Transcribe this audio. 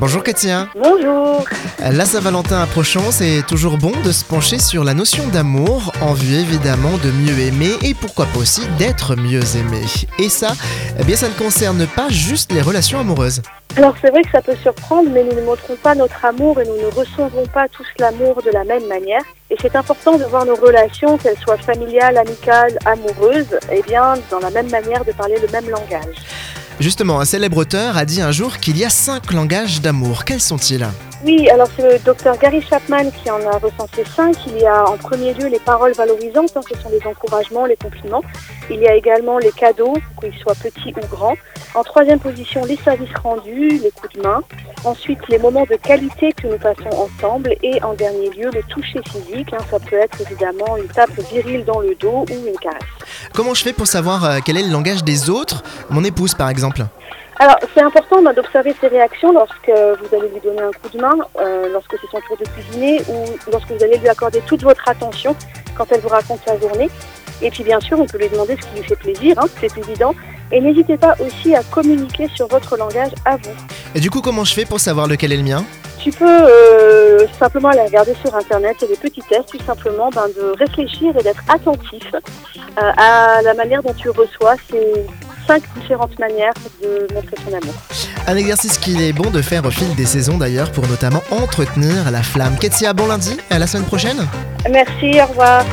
Bonjour Katia. Bonjour. La Saint-Valentin approchant, c'est toujours bon de se pencher sur la notion d'amour, en vue évidemment de mieux aimer et pourquoi pas aussi d'être mieux aimé. Et ça, eh bien ça ne concerne pas juste les relations amoureuses. Alors c'est vrai que ça peut surprendre, mais nous ne montrons pas notre amour et nous ne recevons pas tous l'amour de la même manière. Et c'est important de voir nos relations, qu'elles soient familiales, amicales, amoureuses, eh bien dans la même manière, de parler le même langage. Justement, un célèbre auteur a dit un jour qu'il y a cinq langages d'amour. Quels sont-ils? Oui, alors c'est le docteur Gary Chapman qui en a recensé cinq. Il y a en premier lieu les paroles valorisantes, hein, ce sont les encouragements, les compliments. Il y a également les cadeaux, qu'ils soient petits ou grands. En troisième position, les services rendus, les coups de main. Ensuite, les moments de qualité que nous passons ensemble. Et en dernier lieu, le toucher physique. Hein, ça peut être évidemment une tape virile dans le dos ou une caresse. Comment je fais pour savoir euh, quel est le langage des autres? Mon épouse, par exemple. Alors, c'est important d'observer ses réactions lorsque vous allez lui donner un coup de main, euh, lorsque c'est son tour de cuisiner ou lorsque vous allez lui accorder toute votre attention quand elle vous raconte sa journée. Et puis, bien sûr, on peut lui demander ce qui lui fait plaisir, hein, c'est évident. Et n'hésitez pas aussi à communiquer sur votre langage à vous. Et du coup, comment je fais pour savoir lequel est le mien? Tu peux euh, simplement aller regarder sur internet, il y a des petits tests tout simplement ben, de réfléchir et d'être attentif euh, à la manière dont tu reçois ces cinq différentes manières de montrer son amour. Un exercice qu'il est bon de faire au fil des saisons d'ailleurs pour notamment entretenir la flamme. Ketia, bon lundi, à la semaine prochaine. Merci, au revoir.